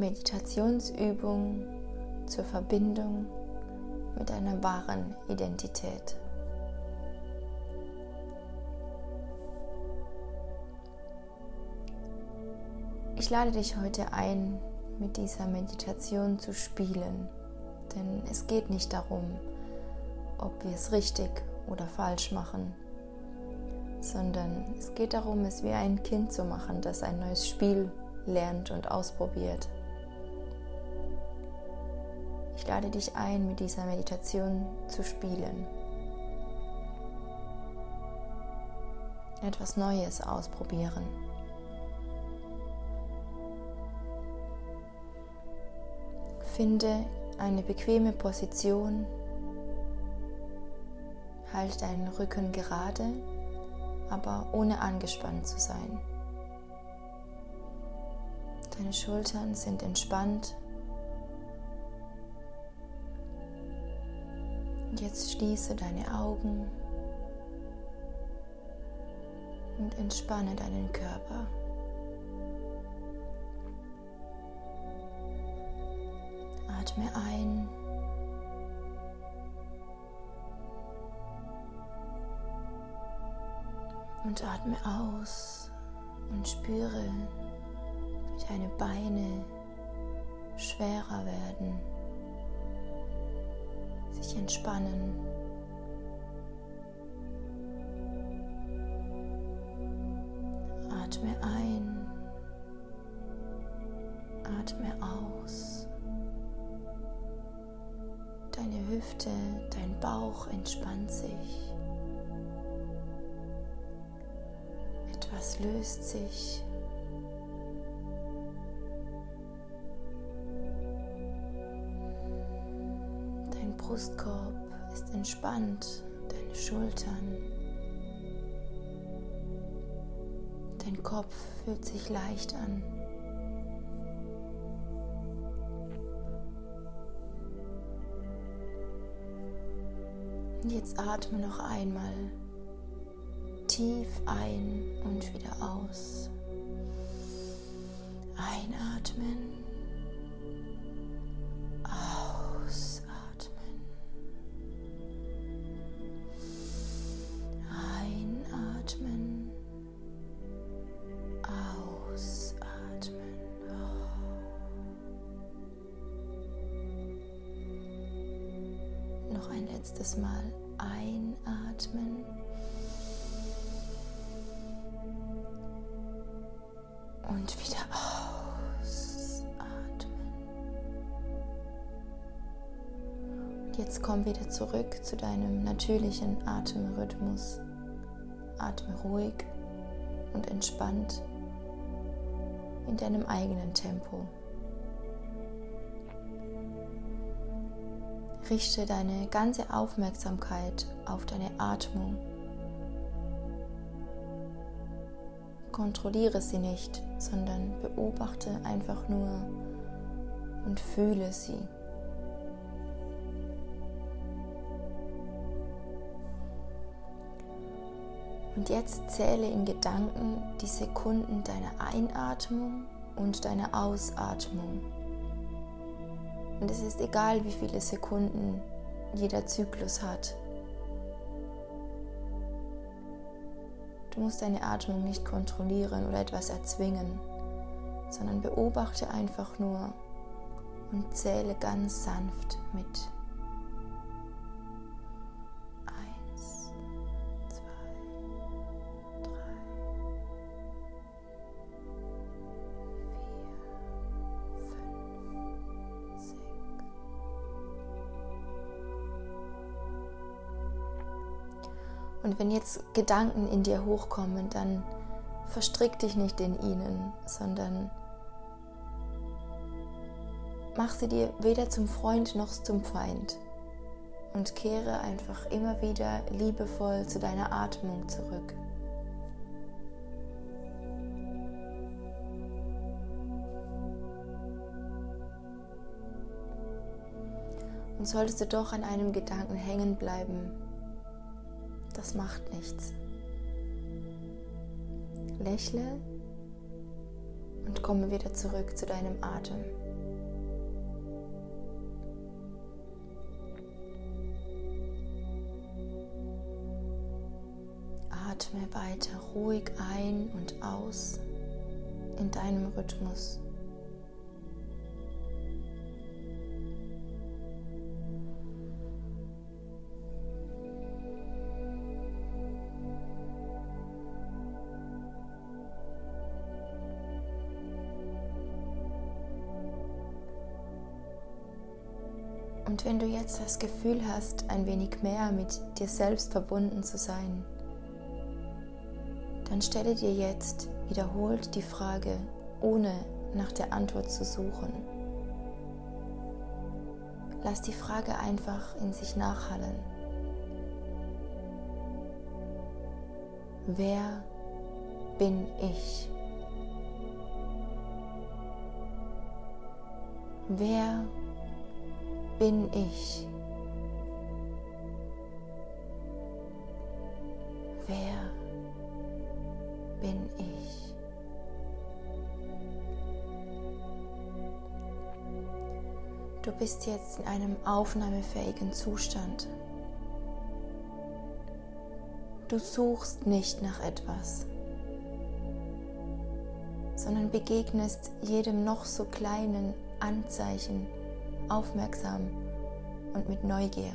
Meditationsübung zur Verbindung mit deiner wahren Identität. Ich lade dich heute ein, mit dieser Meditation zu spielen, denn es geht nicht darum, ob wir es richtig oder falsch machen, sondern es geht darum, es wie ein Kind zu machen, das ein neues Spiel lernt und ausprobiert. Ich lade dich ein, mit dieser Meditation zu spielen. Etwas Neues ausprobieren. Finde eine bequeme Position. Halt deinen Rücken gerade, aber ohne angespannt zu sein. Deine Schultern sind entspannt. Und jetzt schließe deine Augen und entspanne deinen Körper. Atme ein. Und atme aus und spüre, wie deine Beine schwerer werden, sich entspannen. Atme ein, atme aus. Deine Hüfte, dein Bauch entspannt sich. Etwas löst sich. Brustkorb ist entspannt, deine Schultern. Dein Kopf fühlt sich leicht an. Und jetzt atme noch einmal tief ein und wieder aus. Einatmen. Noch ein letztes Mal einatmen. Und wieder ausatmen. Und jetzt komm wieder zurück zu deinem natürlichen Atemrhythmus. Atme ruhig und entspannt in deinem eigenen Tempo. Richte deine ganze Aufmerksamkeit auf deine Atmung. Kontrolliere sie nicht, sondern beobachte einfach nur und fühle sie. Und jetzt zähle in Gedanken die Sekunden deiner Einatmung und deiner Ausatmung. Und es ist egal, wie viele Sekunden jeder Zyklus hat. Du musst deine Atmung nicht kontrollieren oder etwas erzwingen, sondern beobachte einfach nur und zähle ganz sanft mit. Und wenn jetzt Gedanken in dir hochkommen, dann verstrick dich nicht in ihnen, sondern mach sie dir weder zum Freund noch zum Feind und kehre einfach immer wieder liebevoll zu deiner Atmung zurück. Und solltest du doch an einem Gedanken hängen bleiben, das macht nichts. Lächle und komme wieder zurück zu deinem Atem. Atme weiter ruhig ein und aus in deinem Rhythmus. Und wenn du jetzt das Gefühl hast, ein wenig mehr mit dir selbst verbunden zu sein, dann stelle dir jetzt wiederholt die Frage, ohne nach der Antwort zu suchen. Lass die Frage einfach in sich nachhallen. Wer bin ich? Wer bin ich? Wer bin ich? Du bist jetzt in einem aufnahmefähigen Zustand. Du suchst nicht nach etwas, sondern begegnest jedem noch so kleinen Anzeichen aufmerksam und mit Neugier.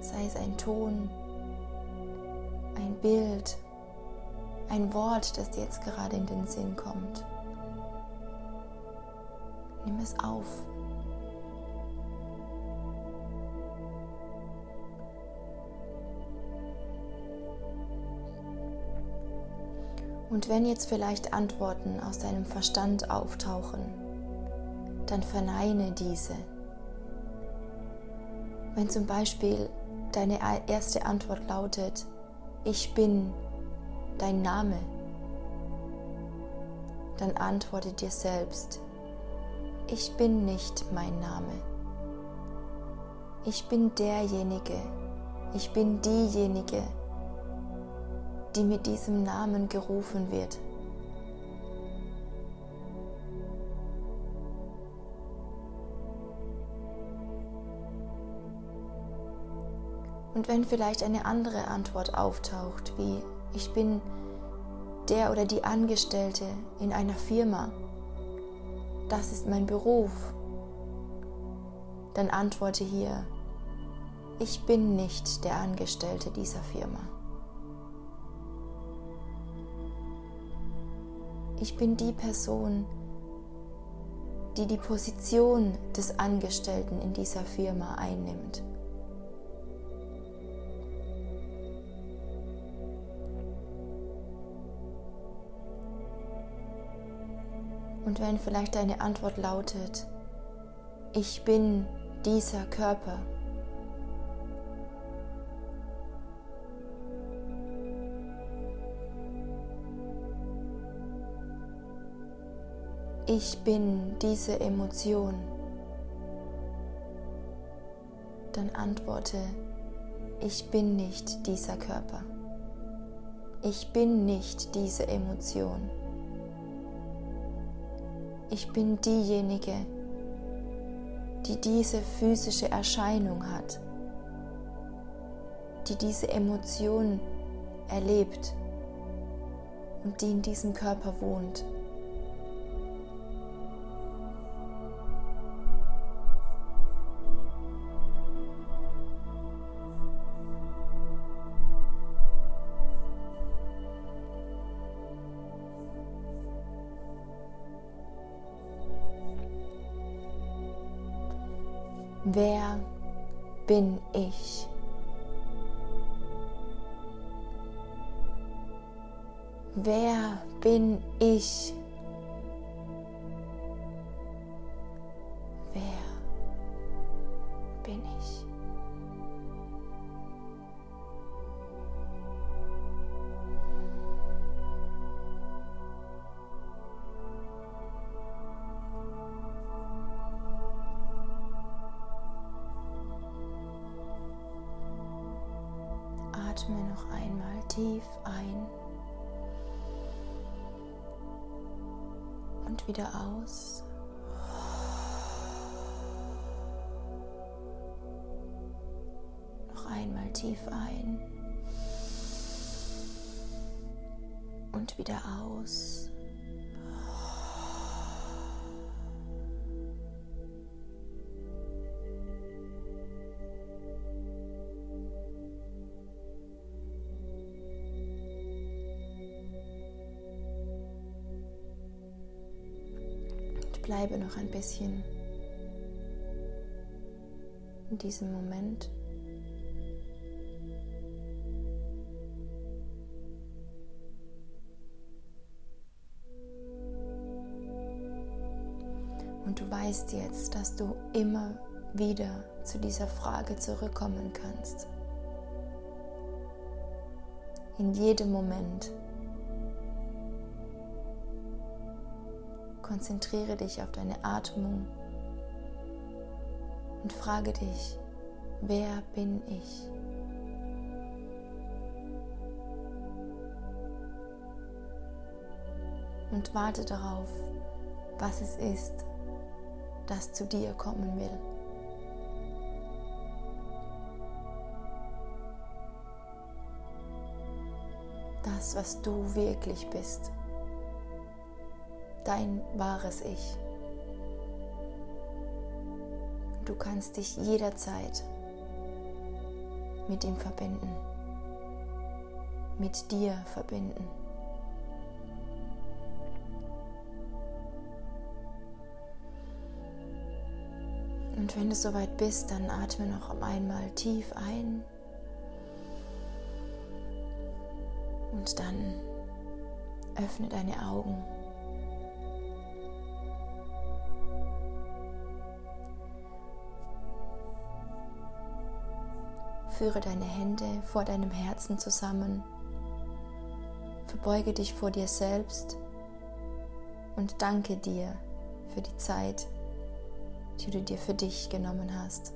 Sei es ein Ton, ein Bild, ein Wort, das dir jetzt gerade in den Sinn kommt. Nimm es auf. Und wenn jetzt vielleicht Antworten aus deinem Verstand auftauchen, dann verneine diese. Wenn zum Beispiel deine erste Antwort lautet, ich bin dein Name, dann antworte dir selbst, ich bin nicht mein Name. Ich bin derjenige, ich bin diejenige, die mit diesem Namen gerufen wird. Und wenn vielleicht eine andere Antwort auftaucht, wie ich bin der oder die Angestellte in einer Firma, das ist mein Beruf, dann antworte hier, ich bin nicht der Angestellte dieser Firma. Ich bin die Person, die die Position des Angestellten in dieser Firma einnimmt. Und wenn vielleicht deine Antwort lautet, ich bin dieser Körper, ich bin diese Emotion, dann antworte, ich bin nicht dieser Körper. Ich bin nicht diese Emotion. Ich bin diejenige, die diese physische Erscheinung hat, die diese Emotion erlebt und die in diesem Körper wohnt. Wer bin ich? Wer bin ich? Atme noch einmal tief ein Und wieder aus. Noch einmal tief ein. Und wieder aus. Bleibe noch ein bisschen in diesem Moment. Und du weißt jetzt, dass du immer wieder zu dieser Frage zurückkommen kannst. In jedem Moment. Konzentriere dich auf deine Atmung und frage dich, wer bin ich? Und warte darauf, was es ist, das zu dir kommen will. Das, was du wirklich bist dein wahres Ich. Du kannst dich jederzeit mit ihm verbinden, mit dir verbinden. Und wenn du soweit bist, dann atme noch einmal tief ein und dann öffne deine Augen. Führe deine Hände vor deinem Herzen zusammen. Verbeuge dich vor dir selbst und danke dir für die Zeit, die du dir für dich genommen hast.